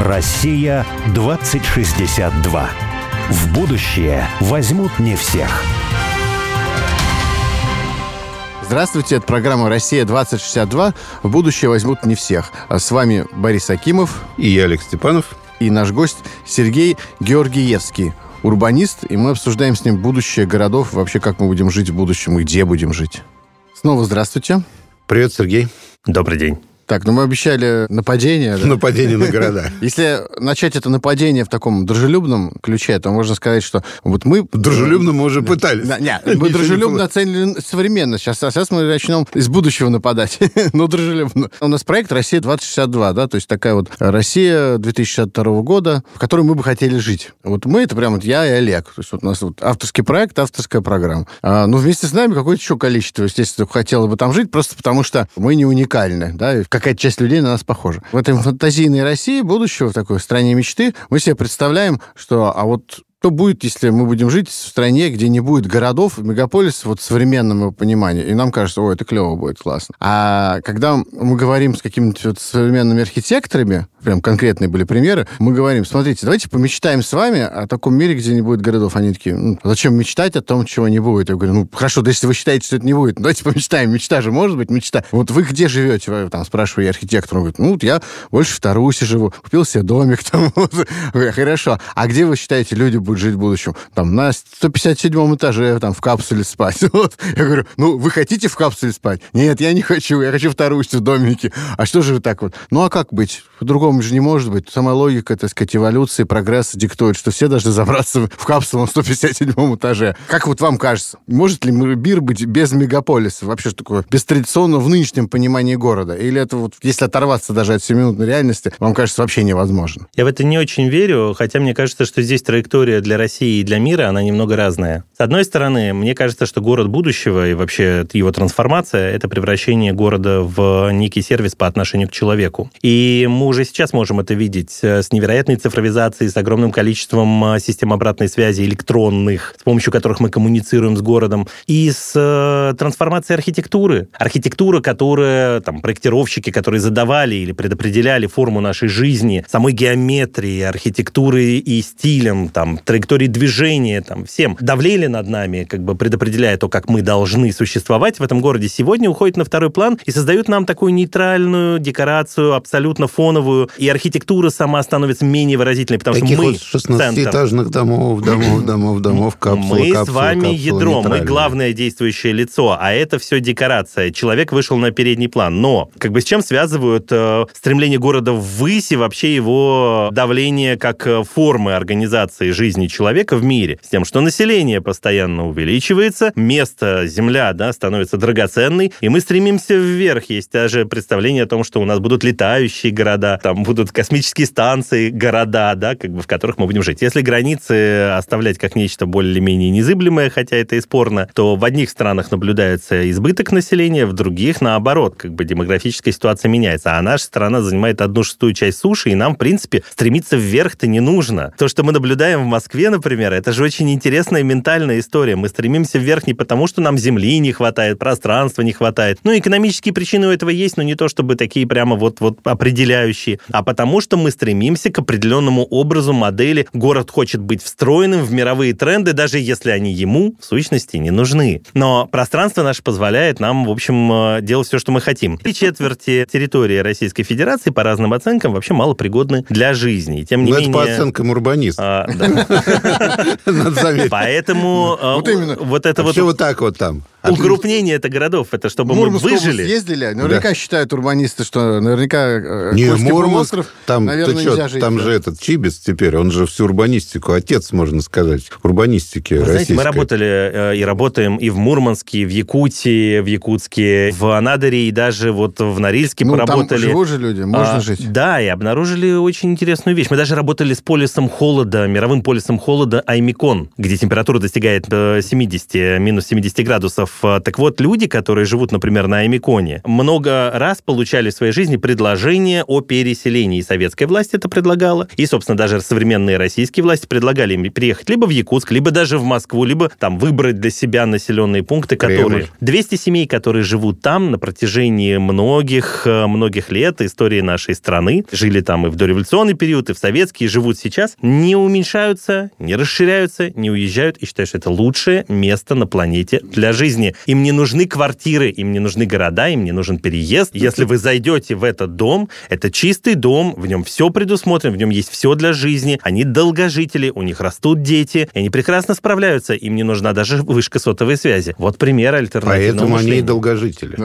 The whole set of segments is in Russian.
Россия 2062. В будущее возьмут не всех. Здравствуйте, это программа «Россия-2062». В будущее возьмут не всех. С вами Борис Акимов И я, Олег Степанов. и наш гость Сергей Георгиевский, урбанист, и мы обсуждаем с ним будущее городов, вообще как мы будем жить в будущем и где будем жить. Снова здравствуйте. Привет, Сергей. Добрый день. Так, ну мы обещали нападение. да? Нападение на города. Если начать это нападение в таком дружелюбном ключе, то можно сказать, что вот мы... Дружелюбно мы уже пытались. Да, не, Ничего мы дружелюбно оценили современно. Сейчас, а сейчас мы начнем из будущего нападать. Но дружелюбно. У нас проект «Россия-2062», да, то есть такая вот Россия 2062 года, в которой мы бы хотели жить. Вот мы, это прям вот я и Олег. То есть вот у нас вот авторский проект, авторская программа. А, ну, вместе с нами какое-то еще количество, естественно, хотело бы там жить, просто потому что мы не уникальны, да, и какая-то часть людей на нас похожа. В этой фантазийной России будущего, в такой стране мечты, мы себе представляем, что, а вот что будет, если мы будем жить в стране, где не будет городов, мегаполис вот в современном его понимании. И нам кажется, ой, это клево будет, классно. А когда мы говорим с какими-то вот современными архитекторами, прям конкретные были примеры, мы говорим, смотрите, давайте помечтаем с вами о таком мире, где не будет городов. Они такие, «Ну, зачем мечтать о том, чего не будет? Я говорю, ну, хорошо, да если вы считаете, что это не будет, ну, давайте помечтаем. Мечта же может быть, мечта. Вот вы где живете? Я Там спрашиваю я архитектора. Он говорит, ну, вот я больше в Тарусе живу, купил себе домик там. Хорошо. А где вы считаете, люди будут жить в будущем? Там на 157 этаже, там, в капсуле спать. Вот. Я говорю, ну, вы хотите в капсуле спать? Нет, я не хочу, я хочу в Тарусе, в домике. А что же вы так вот? Ну, а как быть? По-другому же не может быть. Сама логика, так сказать, эволюции, прогресса диктует, что все должны забраться в капсулу на 157 этаже. Как вот вам кажется, может ли мир быть без мегаполиса? Вообще, что такое? Без традиционного в нынешнем понимании города? Или это вот, если оторваться даже от 7-минутной реальности, вам кажется вообще невозможно? Я в это не очень верю, хотя мне кажется, что здесь траектория для России и для мира, она немного разная. С одной стороны, мне кажется, что город будущего и вообще его трансформация – это превращение города в некий сервис по отношению к человеку. И мы уже сейчас можем это видеть э, с невероятной цифровизацией, с огромным количеством э, систем обратной связи электронных, с помощью которых мы коммуницируем с городом, и с э, трансформацией архитектуры. Архитектура, которая, там, проектировщики, которые задавали или предопределяли форму нашей жизни, самой геометрии, архитектуры и стилем, там, траектории движения, там, всем давлели над нами, как бы предопределяя то, как мы должны существовать в этом городе, сегодня уходит на второй план и создают нам такую нейтральную декорацию, абсолютно фоновую, и архитектура сама становится менее выразительной, потому Таких что мы вот 16 центр. этажных домов, домов, домов, домов, капсула, Мы капсула, с вами капсула, ядро, мы главное действующее лицо, а это все декорация. Человек вышел на передний план. Но как бы с чем связывают э, стремление города ввысь и вообще его давление как э, формы организации жизни человека в мире? С тем, что население постоянно увеличивается, место, земля, да, становится драгоценной, и мы стремимся вверх. Есть даже представление о том, что у нас будут летающие города, там будут космические станции, города, да, как бы в которых мы будем жить. Если границы оставлять как нечто более-менее незыблемое, хотя это и спорно, то в одних странах наблюдается избыток населения, в других, наоборот, как бы демографическая ситуация меняется. А наша страна занимает одну шестую часть суши, и нам, в принципе, стремиться вверх-то не нужно. То, что мы наблюдаем в Москве, например, это же очень интересная ментальная история. Мы стремимся вверх не потому, что нам земли не хватает, пространства не хватает. Ну, экономические причины у этого есть, но не то, чтобы такие прямо вот-вот определяющие, а потому, что мы стремимся к определенному образу модели. Город хочет быть встроенным в мировые тренды, даже если они ему, в сущности, не нужны. Но пространство наше позволяет нам, в общем, э, делать все, что мы хотим. Три четверти территории Российской Федерации, по разным оценкам, вообще малопригодны для жизни. И Тем не Ну, это менее... по оценкам урбаниста. а, да. Надо заметить. Поэтому э, Вот именно. вот это А вот все вот так вот там. укрупнение это городов, это чтобы мы выжили. ездили? Наверняка считают урбанисты, что наверняка э, Не, Мурманск, там, наверное, нельзя жить. там да. же этот Чибис теперь, он же всю урбанистику, отец, можно сказать, урбанистики Вы знаете, мы работали э, и работаем и в Мурманске, и в Якутии, в Якутске, в Анадыре, и даже вот в Норильске Ну, там поработали. живут же люди, можно А, жить. Да, и обнаружили очень интересную вещь. Мы даже работали с полисом холода, мировым полисом полюсом холода Аймикон, где температура достигает 70, э, минус 70 градусов. Так вот, люди, которые живут, например, на Аймиконе, много раз получали в своей жизни предложение о переселении. И советская власть это предлагала, и, собственно, даже современные российские власти предлагали им приехать либо в Якутск, либо даже в Москву, либо там выбрать для себя населенные пункты, которые... Кремль. 200 семей, которые живут там на протяжении многих, э, многих лет истории нашей страны, жили там и в дореволюционный период, и в советский, и живут сейчас, не уменьшаются, не расширяются, не уезжают, и считают, что это лучшее место на планете для жизни. Им не нужны квартиры, им не нужны города, им не нужен переезд. Если вы зайдете в этот дом, это чистый дом, в нем все предусмотрено, в нем есть все для жизни, они долгожители, у них растут дети, и они прекрасно справляются, им не нужна даже вышка сотовой связи. Вот пример альтернативного Поэтому мышления. они и долгожители.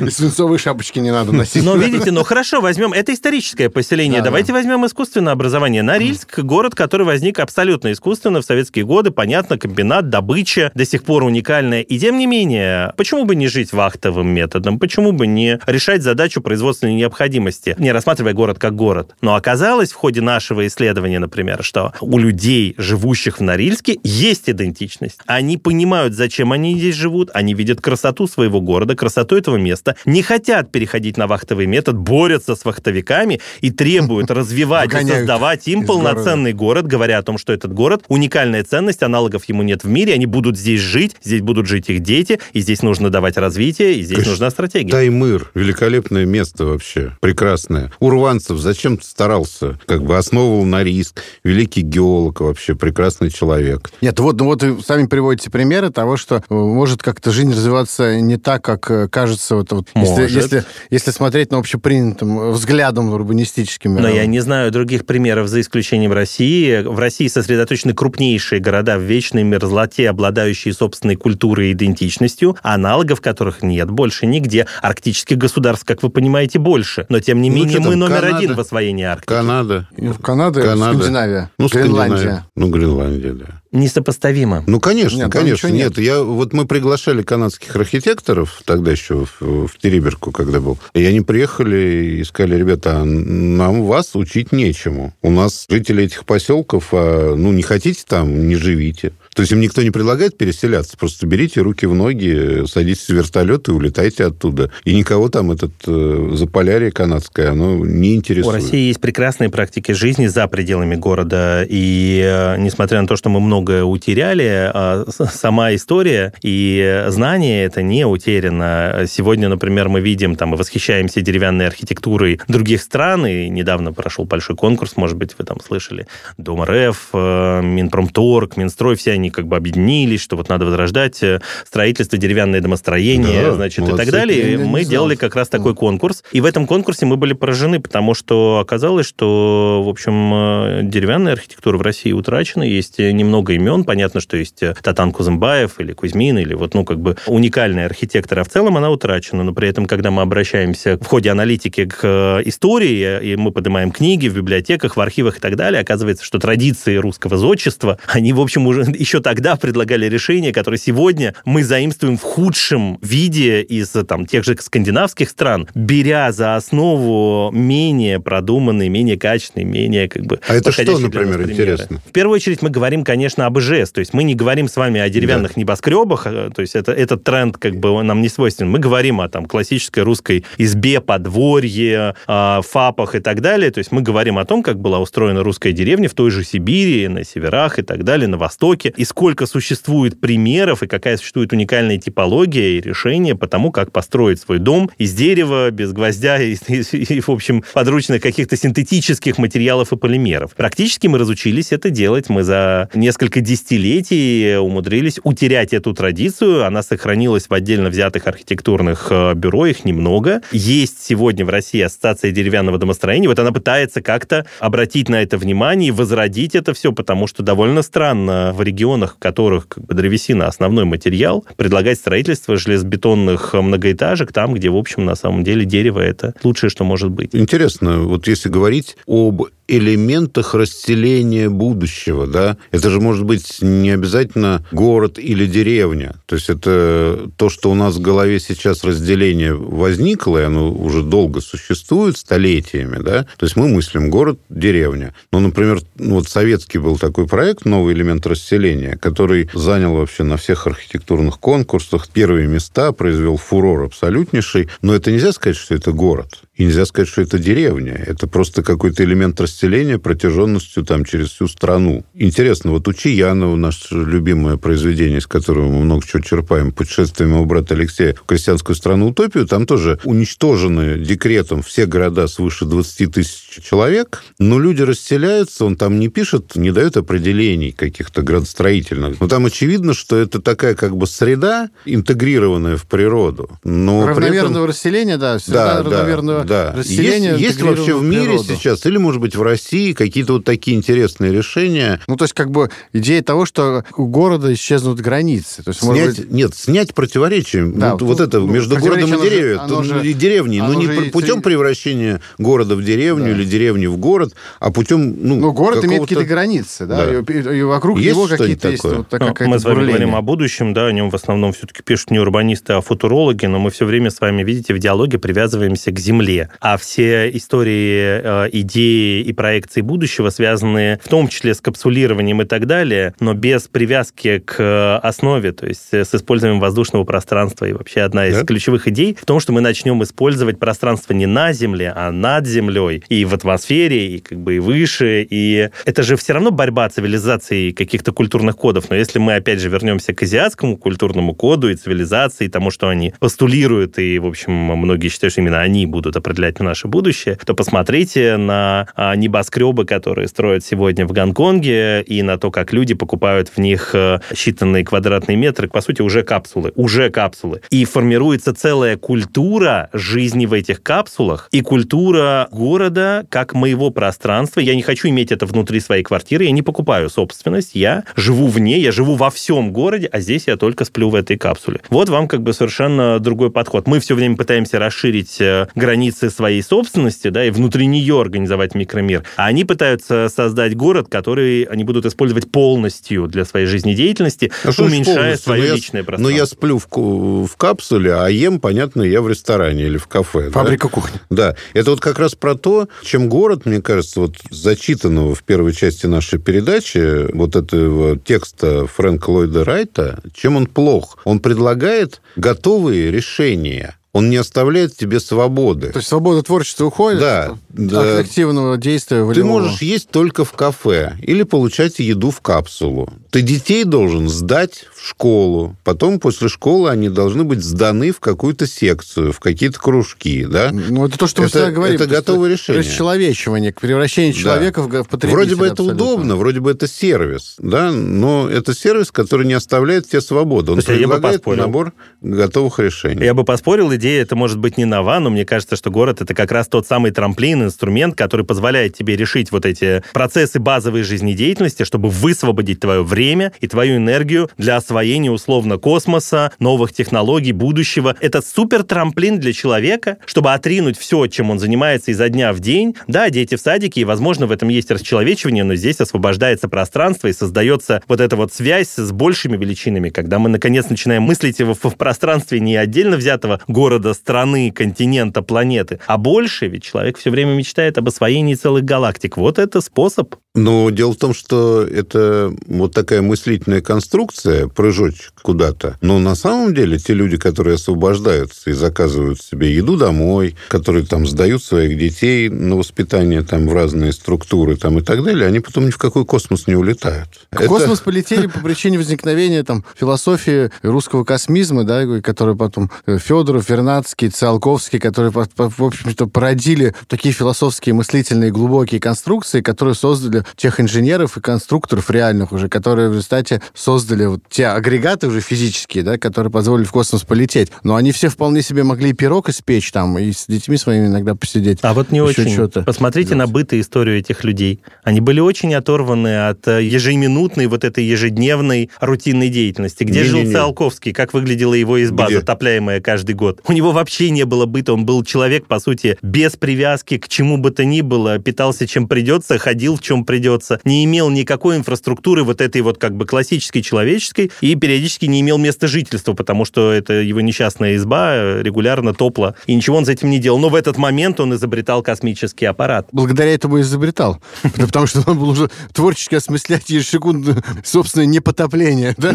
И свинцовые шапочки не надо носить. Но видите, ну хорошо, возьмем, это историческое поселение, Да, давайте возьмем искусственное образование. Норильск, город, который возник абсолютно искусственно в советские годы, понятно, комбинат, добыча, до сих пор уникальная. И тем не менее, почему бы не жить вахтовым методом, почему бы не решать задачу производственной необходимости, не рассматривая город как город. Но оказалось в ходе нашего исследования, например, что у людей, живущих в Норильске, есть идентичность. Они понимают, зачем они здесь живут, они видят красоту своего города, красоту этого места, не хотят переходить на вахтовый метод, борются с вахтовиками и требуют развивать и создавать им полноценный город, говоря о том, что этот город уникальная ценность, аналогов ему нет в мире, они будут здесь жить, здесь будут жить их дети, и здесь нужно давать развитие, и здесь Конечно, нужна стратегия. Таймыр. Великолепное место вообще. Прекрасное. Урванцев зачем старался? Как бы основывал на риск. Великий геолог вообще. Прекрасный человек. Нет, вот, ну вот вы сами приводите примеры того, что э, может как-то жизнь развиваться не так, как э, кажется. Вот, вот, если, Может. если, если смотреть на общепринятым взглядом урбанистическим. Но я не знаю других примеров, за исключением России. В России сосредоточены крупнейшие города в вечной мерзлоте, обладающие собственной культурой и идентичностью, аналогов которых нет больше нигде. Арктических государств, как вы понимаете, больше. Но, тем не Ну, менее, там, мы номер Канада? один в освоении Арктики. Канада. Ну, Канада, Канада. Скандинавия, Ну, Гренландия. Скандинавия. Ну, Гренландия, да. Несопоставимо. Ну, конечно, Нет, конечно. ничего Нет, я, вот мы приглашали канадских архитекторов тогда еще в, в Териберку, когда был. И они приехали и сказали, ребята, а нам вас учить нечему. У нас жители этих поселков, а, ну, не хотите там, не живите. То есть им никто не предлагает переселяться, просто берите руки в ноги, садитесь в вертолет и улетайте оттуда. И никого там этот э, заполярье канадское, оно не У интересует. России есть прекрасные практики жизни за пределами города, и э, несмотря на то, что мы многое утеряли, э, сама история и знание это не утеряно. Сегодня, например, мы видим там и восхищаемся деревянной архитектурой других стран, и недавно прошел большой конкурс, может быть, вы там слышали, Дом РФ, э, Минпромторг, Минстрой, все они как бы объединились, что вот надо возрождать э, строительство, деревянное домостроение, Да, значит, и молодцы. так далее. И мы делали как раз такой конкурс. И в этом конкурсе мы были поражены, потому что оказалось, что, в общем, э, деревянная архитектура в России утрачена. Есть немного имен. Понятно, что есть э, Татан Кузымбаев или Кузьмин, или вот, ну, как бы уникальный архитектор, а в целом она утрачена. Но при этом, когда мы обращаемся в ходе аналитики к истории, и мы поднимаем книги в библиотеках, в архивах и так далее, оказывается, что традиции русского зодчества, они, в общем, уже еще тогда предлагали решения, которые сегодня мы заимствуем в худшем виде из там, тех же скандинавских стран, беря за основу менее продуманные, менее качественные, менее как бы А это что, например, примеры. интересно? В первую очередь мы говорим, конечно, об ИЖС, то есть мы не говорим с вами о деревянных небоскребах, э, то есть это, этот тренд как бы нам не свойственен. Мы говорим о там классической русской избе, подворье, ФАПах и так далее, то есть мы говорим о том, как была устроена русская деревня в той же Сибири, на северах и так далее, на востоке, и сколько существует примеров, и какая существует уникальная типология и решение по тому, как построить свой дом из дерева, без гвоздя и, и- и, в общем, подручных каких-то синтетических материалов и полимеров. Практически мы разучились это делать. Мы за несколько десятилетий умудрились утерять эту традицию. Она сохранилась в отдельно взятых архитектурных э, бюро, их немного. Есть сегодня в России ассоциация деревянного домостроения. Вот она пытается как-то обратить на это внимание и возродить это все, потому что довольно странно в регионах, в которых как бы, древесина основной материал, предлагать строительство железобетонных многоэтажек там, где, в общем, на самом деле дерево это лучшее, что может быть. Интересно, вот если говорить об элементах расселения будущего, да. Это же может быть не обязательно город или деревня. То есть это то, что у нас в голове сейчас разделение возникло, и оно уже долго существует, столетиями, да. То есть мы мыслим город, деревня. Ну, например, вот советский был такой проект «Новый элемент расселения», который занял вообще на всех архитектурных конкурсах первые места, произвел фурор абсолютнейший. Но это нельзя сказать, что это город. И нельзя сказать, что это деревня. Это просто какой-то элемент расселения протяженностью там через всю страну. Интересно, вот у Чаянова, наше любимое произведение, из которого мы много чего черпаем, «Путешествие моего брата Алексея в крестьянскую страну утопию», там тоже уничтожены декретом все города свыше 20 тысяч человек, но люди расселяются, он там не пишет, не дает определений каких-то градостроительных. Но там очевидно, что это такая как бы среда, интегрированная в природу. Но Равномерного этом... расселения, да, среда Да, равномерного да. Расселения. Есть, есть вообще в мире природу. сейчас, или, может быть, в России какие-то вот такие интересные решения? Ну, то есть, как бы идея того, что у города исчезнут границы. То есть, может Снять, быть, нет, снять противоречие. Да, вот, ну, вот это ну, между городом и деревней, же- оно же- и деревней, но оно не же путем превращения города в деревню Да. или деревни в город, а путем ну, ну, город имеет какого-то- какие-то границы, да, Да. И, и вокруг Есть него какие-то есть такое? вот Ну, мы с вами бурление. говорим о будущем, да, о нем в основном все-таки пишут не урбанисты, а футурологи, но мы все время с вами, видите, в диалоге привязываемся к Земле. А все истории, э, идеи и проекции будущего связаны в том числе с капсулированием и так далее, но без привязки к э, основе, то есть э, с использованием воздушного пространства. И вообще одна из Да. ключевых идей в том, что мы начнем использовать пространство не на Земле, а над Землей, и в атмосфере, и как бы и выше. И это же все равно борьба цивилизации и каких-то культурных кодов. Но если мы, опять же, вернемся к азиатскому культурному коду и цивилизации, тому, что они постулируют, и, в общем, многие считают, что именно они будут определять наше будущее, то посмотрите на а, небоскребы, которые строят сегодня в Гонконге, и на то, как люди покупают в них э, считанные квадратные метры, по сути, уже капсулы, уже капсулы. И формируется целая культура жизни в этих капсулах и культура города как моего пространства. Я не хочу иметь это внутри своей квартиры, я не покупаю собственность, я живу вне, я живу во всем городе, а здесь я только сплю в этой капсуле. Вот вам как бы совершенно другой подход. Мы все время пытаемся расширить э, границы своей собственности, да, и внутри нее организовать микромир, а они пытаются создать город, который они будут использовать полностью для своей жизнедеятельности, А уменьшая свое Ну, я- личное Но пространство. я сплю в, в капсуле, а ем, понятно, я в ресторане или в кафе. да? Фабрика кухни. Да, это вот как раз про то, чем город, мне кажется, вот зачитанного в первой части нашей передачи, вот этого текста Фрэнка Ллойда Райта, чем он плох? Он предлагает готовые решения. Он не оставляет тебе свободы. То есть свобода творчества уходит Да, от да. активного действия Ты волевого. можешь есть только в кафе или получать еду в капсулу. Ты детей должен сдать в школу. Потом после школы они должны быть сданы в какую-то секцию, в какие-то кружки. Да? Ну, это то, что мы Это- всегда говорим. это то есть готовое решение. Расчеловечивание, превращение Да. человека в, г- в потребителя. Вроде бы это абсолютно. удобно, вроде бы это сервис, да, но это сервис, который не оставляет тебе свободу. Он Слушайте, я бы предлагает поспорил. набор готовых решений. Я бы поспорил, идея это может быть не нова, но мне кажется, что город это как раз тот самый трамплин, инструмент, который позволяет тебе решить вот эти процессы базовой жизнедеятельности, чтобы высвободить твое время и твою энергию для освоения условно космоса, новых технологий, будущего. Это супер трамплин для человека, чтобы отринуть все, чем он занимается изо дня в день. Да, дети в садике, и, возможно, в этом есть расчеловечивание, но здесь освобождается пространство и создается вот эта вот связь с большими величинами, когда мы, наконец, начинаем мыслить в, в пространстве не отдельно взятого города, страны, континента, планеты, а больше, ведь человек все время мечтает об освоении целых галактик. Вот это способ. Но дело в том, что это вот такая мыслительная конструкция, прыжочек куда-то. Но на самом деле те люди, которые освобождаются и заказывают себе еду домой, которые там сдают своих детей на воспитание там в разные структуры там и так далее, они потом ни в какой космос не улетают. В Это- космос полетели по причине возникновения там философии русского космизма, да, который потом э, Федоров, Вернадский, Циолковский, которые, в общем-то, породили такие философские, мыслительные, глубокие конструкции, которые создали тех инженеров и конструкторов реальных уже, которые в результате создали вот те агрегаты уже физические, да, которые позволили в космос полететь. Но они все вполне себе могли и пирог испечь там, и с детьми своими иногда посидеть. А вот не очень. что-то Посмотрите на быт и историю этих людей. Они были очень оторваны от э, ежеминутной вот этой ежедневной рутинной деятельности. Где жил Не-не-не. Циолковский? Как выглядела его изба, Где? затопляемая каждый год? У него вообще не было быта. Он был человек, по сути, без привязки к чему бы то ни было, питался чем придется, ходил в чем придется, не имел никакой инфраструктуры вот этой вот как бы классической человеческой и периодически не имел места жительства, потому что это его несчастная изба регулярно топла, и ничего он с этим не делал. Но в этот момент он изобретал космический аппарат. Благодаря этому изобретал. Потому что он был уже творчески осмыслять ежесекундно собственное непотопление, да?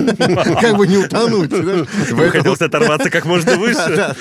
Как бы не утонуть. Хотелось оторваться как можно выше.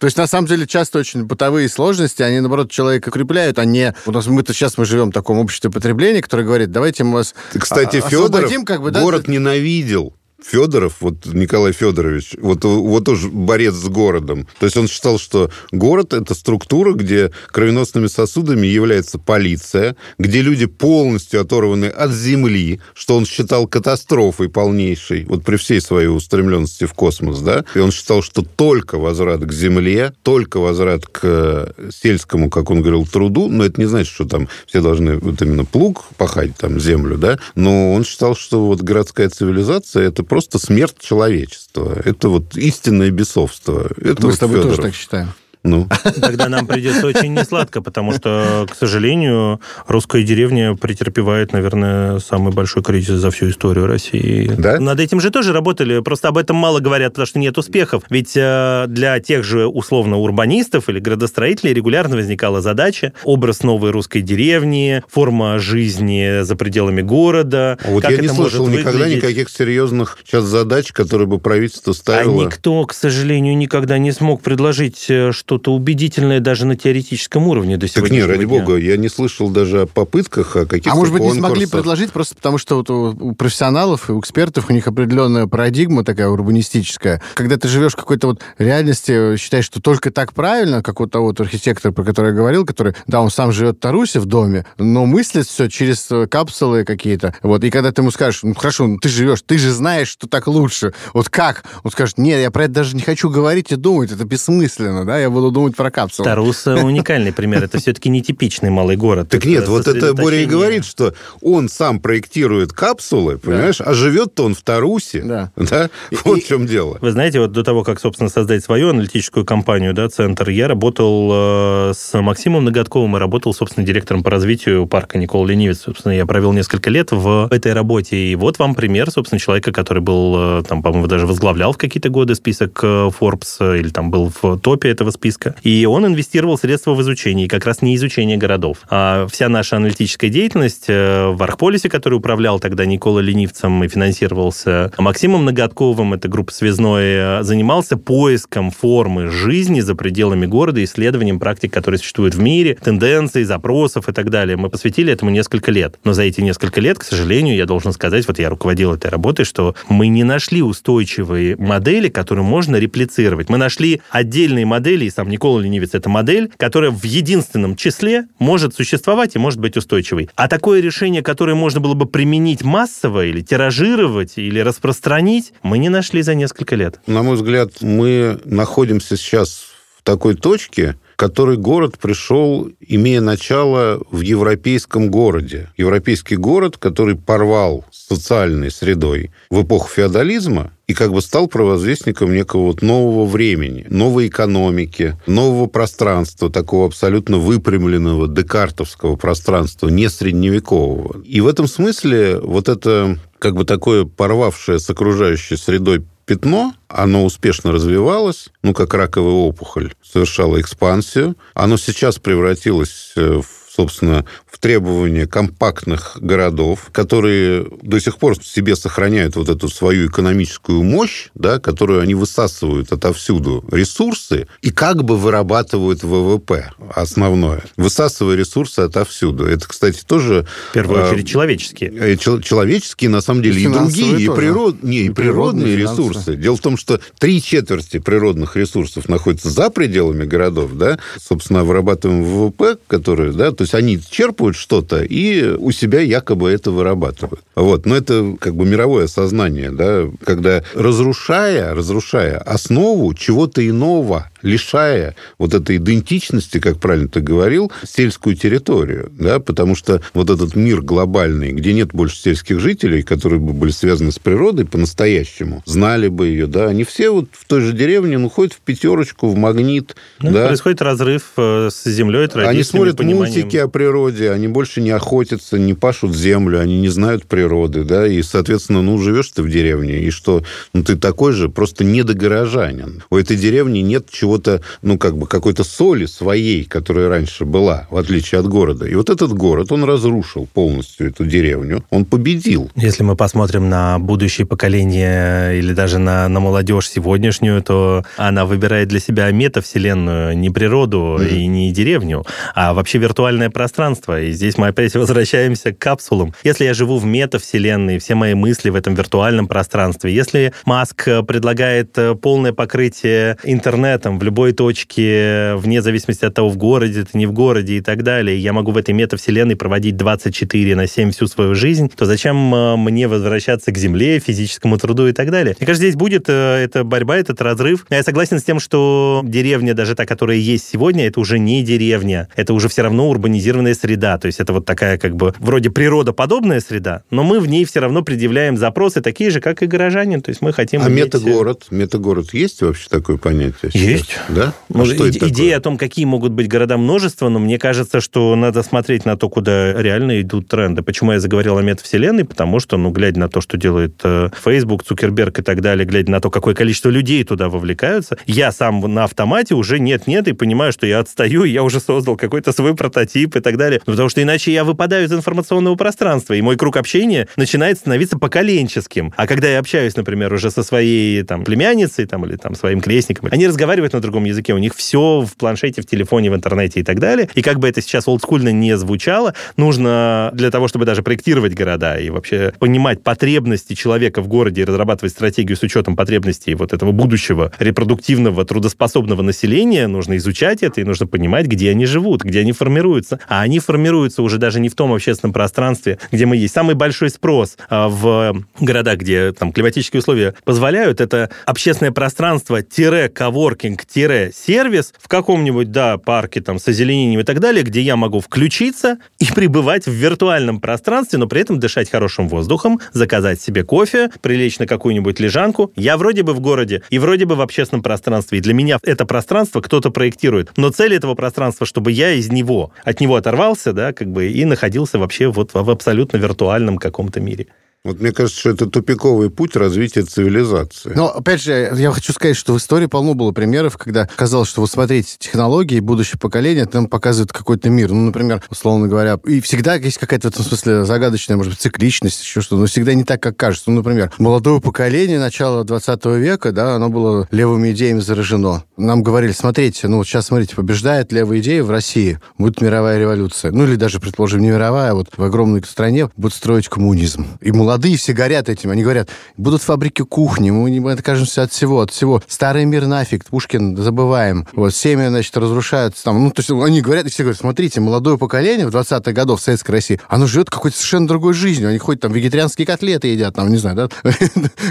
То есть, на самом деле, часто очень бытовые сложности, они, наоборот, человека укрепляют, а не... У нас мы-то сейчас мы живем в таком обществе потребления, которое говорит, давайте мы вас Кстати, Федоров как бы, да, город ненавидел. Федоров, вот Николай Федорович, вот, вот тоже борец с городом. То есть он считал, что город – это структура, где кровеносными сосудами является полиция, где люди полностью оторваны от земли, что он считал катастрофой полнейшей, вот при всей своей устремленности в космос, да, и он считал, что только возврат к земле, только возврат к сельскому, как он говорил, труду, но это не значит, что там все должны вот именно плуг пахать, там, землю, да, но он считал, что вот городская цивилизация – это просто смерть человечества. Это вот истинное бесовство. Это Мы вот с тобой Федоров. тоже так считаем. Ну. Тогда нам придется очень несладко, потому что, к сожалению, русская деревня претерпевает, наверное, самый большой кризис за всю историю России. Да? Над этим же тоже работали, просто об этом мало говорят, потому что нет успехов. Ведь э, для тех же, условно, урбанистов или градостроителей регулярно возникала задача, образ новой русской деревни, форма жизни за пределами города. Вот я не слышал никогда выглядеть. никаких серьезных сейчас задач, которые бы правительство ставило. А никто, к сожалению, никогда не смог предложить, э, что что-то убедительное даже на теоретическом уровне до сегодняшнего Так нет, ради дня. бога, я не слышал даже о попытках, о каких-то А может быть, конкурсах. не смогли предложить просто потому, что вот у профессионалов и у экспертов у них определенная парадигма такая урбанистическая. Когда ты живешь в какой-то вот реальности, считаешь, что только так правильно, как вот того вот архитектора, про который я говорил, который, да, он сам живет в Тарусе в доме, но мыслит все через капсулы какие-то. Вот, и когда ты ему скажешь, ну хорошо, ну ты живешь, ты же знаешь, что так лучше. Вот как? Он скажет, нет, я про это даже не хочу говорить и думать, это бессмысленно, да, я буду думать про капсулу. Тарус уникальный пример. Это все-таки нетипичный малый город. Так нет, вот это Боря и говорит, что он сам проектирует капсулы, понимаешь, а живет-то он в Тарусе. Да. да? Вот в чем дело. Вы знаете, вот до того, как, собственно, создать свою аналитическую компанию, да, центр, я работал э, с Максимом Ноготковым и работал, собственно, директором по развитию парка Никола Ленивец. Собственно, я провел несколько лет в этой работе. И вот вам пример, собственно, человека, который был, э, там, по-моему, даже возглавлял в какие-то годы список э, Forbes или там был в топе этого списка. И он инвестировал средства в изучение, и как раз не изучение городов. А вся наша аналитическая деятельность э, в Архполисе, который управлял тогда Никола Ленивцем и финансировался Максимом Ноготковым, это группа «Связной», э, занимался поиском формы жизни за пределами города, исследованием практик, которые существуют в мире, тенденций, запросов и так далее. Мы посвятили этому несколько лет. Но за эти несколько лет, к сожалению, я должен сказать, вот я руководил этой работой, что мы не нашли устойчивые модели, которые можно реплицировать. Мы нашли отдельные модели, и Никола Никола Ленивец – это модель, которая в единственном числе может существовать и может быть устойчивой. А такое решение, которое можно было бы применить массово или тиражировать, или распространить, мы не нашли за несколько лет. На мой взгляд, мы находимся сейчас в такой точке, который город пришел, имея начало в европейском городе. Европейский город, который порвал социальной средой в эпоху феодализма и как бы стал провозвестником некого вот нового времени, новой экономики, нового пространства, такого абсолютно выпрямленного декартовского пространства, не средневекового. И в этом смысле вот это как бы такое порвавшее с окружающей средой пятно, оно успешно развивалось, ну, как раковая опухоль, совершало экспансию. Оно сейчас превратилось в собственно, в требования компактных городов, которые до сих пор в себе сохраняют вот эту свою экономическую мощь, да, которую они высасывают отовсюду ресурсы и как бы вырабатывают ВВП основное, высасывая ресурсы отовсюду. Это, кстати, тоже... В первую а, очередь, человеческие. Э, человеческие, на самом деле, и, и другие, и, природ, не, и, и природные, природные ресурсы. Дело в том, что три четверти природных ресурсов находятся за пределами городов, да, собственно, вырабатываем ВВП, который, да, то есть они черпают что-то и у себя якобы это вырабатывают. Вот. Но это как бы мировое сознание, да, когда разрушая, разрушая основу чего-то иного, лишая вот этой идентичности, как правильно ты говорил, сельскую территорию, да, потому что вот этот мир глобальный, где нет больше сельских жителей, которые бы были связаны с природой по-настоящему, знали бы ее, да, они все вот в той же деревне, ну, ходят в пятерочку, в магнит, ну, да. Происходит разрыв э, с землей, Они смотрят пониманием. мультики о природе, они больше не охотятся, не пашут землю, они не знают природы, да, и, соответственно, ну, живешь ты в деревне, и что, ну, ты такой же, просто недогорожанин. У этой деревни нет чего-то, ну, как бы, какой-то соли своей, которая раньше была, в отличие от города. И вот этот город, он разрушил полностью эту деревню, он победил. Если мы посмотрим на будущее поколение или даже на, на молодежь сегодняшнюю, то она выбирает для себя метавселенную, не природу mm-hmm. и не деревню, а вообще виртуальное пространство. И здесь мы опять возвращаемся к капсулам. Если я живу в метавселенной, все мои мысли в этом виртуальном пространстве, если Маск предлагает полное покрытие интернетом в любой точке, вне зависимости от того, в городе ты, не в городе и так далее, я могу в этой метавселенной проводить 24 на 7 всю свою жизнь, то зачем э, мне возвращаться к земле, физическому труду и так далее? Мне кажется, здесь будет э, эта борьба, этот разрыв. Я согласен с тем, что деревня, даже та, которая есть сегодня, это уже не деревня. Это уже все равно урбанизированная среда. То есть это вот такая как бы вроде природоподобная среда, но мы в ней все равно предъявляем запросы такие же, как и горожане. То есть мы хотим... А иметь... метагород? Метагород есть вообще такое понятие? Сейчас? Есть. Да? А ну, что и- идея о том, какие могут быть города множество, но мне кажется, что надо смотреть на то, куда реально идут тренды. Почему я заговорил о метавселенной? Потому что, ну, глядя на то, что делает э, Facebook, Цукерберг и так далее, глядя на то, какое количество людей туда вовлекаются, я сам на автомате уже нет-нет и понимаю, что я отстаю, и я уже создал какой-то свой прототип и так далее. Ну, потому что иначе я выпадаю из информационного пространства, и мой круг общения начинает становиться поколенческим. А когда я общаюсь, например, уже со своей там племянницей там, или там своим крестником, они разговаривают на другом языке, у них все в планшете, в телефоне, в интернете и так далее. И как бы это сейчас олдскульно не звучало, нужно для того, чтобы даже проектировать города и вообще понимать потребности человека в городе и разрабатывать стратегию с учетом потребностей вот этого будущего репродуктивного, трудоспособного населения, нужно изучать это и нужно понимать, где они живут, где они формируются. А они формируются уже даже не в том общественном пространстве, где мы есть. Самый большой спрос а, в городах, где там климатические условия позволяют, это общественное пространство, тире, коворкинг, тире, сервис в каком-нибудь, да, парке там с озеленением и так далее, где я могу включиться и пребывать в виртуальном пространстве, но при этом дышать хорошим воздухом, заказать себе кофе, прилечь на какую-нибудь лежанку. Я вроде бы в городе и вроде бы в общественном пространстве. И для меня это пространство кто-то проектирует. Но цель этого пространства, чтобы я из него, от него оторвался, да, как бы, и находился вообще вот в абсолютно виртуальном каком-то мире. Вот мне кажется, что это тупиковый путь развития цивилизации. Но, опять же, я хочу сказать, что в истории полно было примеров, когда казалось, что вот смотрите, технологии, будущее поколение нам показывают какой-то мир. Ну, например, условно говоря, и всегда есть какая-то в этом смысле загадочная, может быть, цикличность, еще что-то, но всегда не так, как кажется. Ну, например, молодое поколение начала 20 века, да, оно было левыми идеями заражено. Нам говорили, смотрите, ну, вот сейчас, смотрите, побеждает левая идея в России, будет мировая революция. Ну, или даже, предположим, не мировая, а вот в огромной стране будут строить коммунизм. И молодые молодые все горят этим. Они говорят, будут фабрики кухни, мы откажемся от всего, от всего. Старый мир нафиг, Пушкин забываем. Вот, семьи, значит, разрушаются там. Ну, то есть они говорят, и все говорят, смотрите, молодое поколение в 20-х годов в Советской России, оно живет какой-то совершенно другой жизнью. Они ходят там вегетарианские котлеты едят, там, не знаю, да?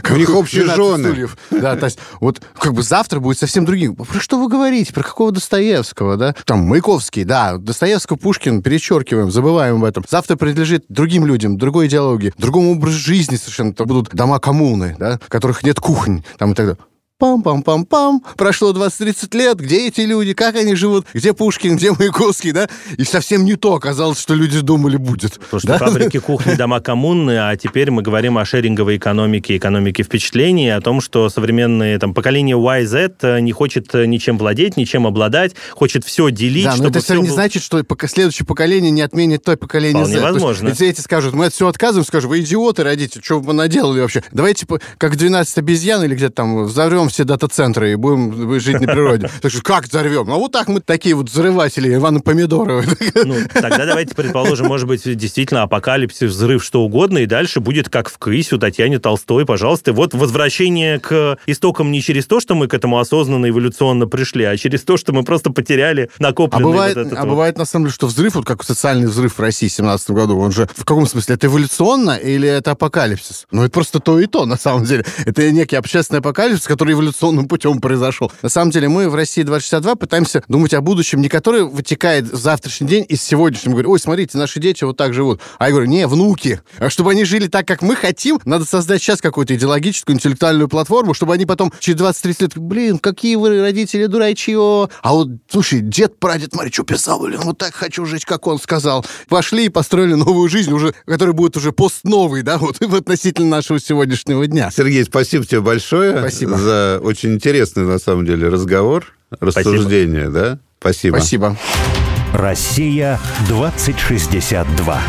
У них общие жены. Да, то есть вот как бы завтра будет совсем другим. Про что вы говорите? Про какого Достоевского, да? Там Маяковский, да, Достоевского, Пушкин, перечеркиваем, забываем об этом. Завтра принадлежит другим людям, другой идеологии, другому образу жизни совершенно. Это будут дома коммуны, да, в которых нет кухонь, там и так далее. Пам-пам-пам-пам. Прошло 20-30 лет. Где эти люди? Как они живут? Где Пушкин? Где Маяковский? Да? И совсем не то оказалось, что люди думали будет. Потому что да? фабрики, кухни, дома коммуны, а теперь мы говорим о шеринговой экономике, экономике впечатлений, о том, что современное там, поколение YZ не хочет ничем владеть, ничем обладать, хочет все делить. Да, но это все не был... значит, что следующее поколение не отменит то поколение Вполне Z. возможно. Есть, эти скажут, мы от всего отказываем, скажем, вы идиоты, родите, что вы наделали вообще? Давайте, как 12 обезьян или где-то там взорвем взорвем все дата-центры и будем жить на природе. Так что как взорвем? Ну, вот так мы такие вот взрыватели Ивана Помидоровы. Ну, тогда давайте предположим, может быть, действительно апокалипсис, взрыв, что угодно, и дальше будет как в у Татьяне Толстой, пожалуйста. Вот возвращение к истокам не через то, что мы к этому осознанно эволюционно пришли, а через то, что мы просто потеряли накопленный а бывает, вот этот а вот. бывает, на самом деле, что взрыв, вот как социальный взрыв в России в 17 году, он же в каком смысле? Это эволюционно или это апокалипсис? Ну, это просто то и то, на самом деле. Это некий общественный апокалипсис, который эволюционным путем произошел. На самом деле, мы в России 262 пытаемся думать о будущем, не которое вытекает в завтрашний день из сегодняшнего. Говорю, ой, смотрите, наши дети вот так живут. А я говорю, не, внуки. А чтобы они жили так, как мы хотим, надо создать сейчас какую-то идеологическую, интеллектуальную платформу, чтобы они потом через 20-30 лет, блин, какие вы родители дурачье. А вот, слушай, дед, прадед, смотри, что писал, блин, вот так хочу жить, как он сказал. Пошли и построили новую жизнь, уже, которая будет уже пост-новый, да, вот относительно нашего сегодняшнего дня. Сергей, спасибо тебе большое Спасибо. за очень интересный, на самом деле, разговор, рассуждение, да? Спасибо. Спасибо. Россия 2062.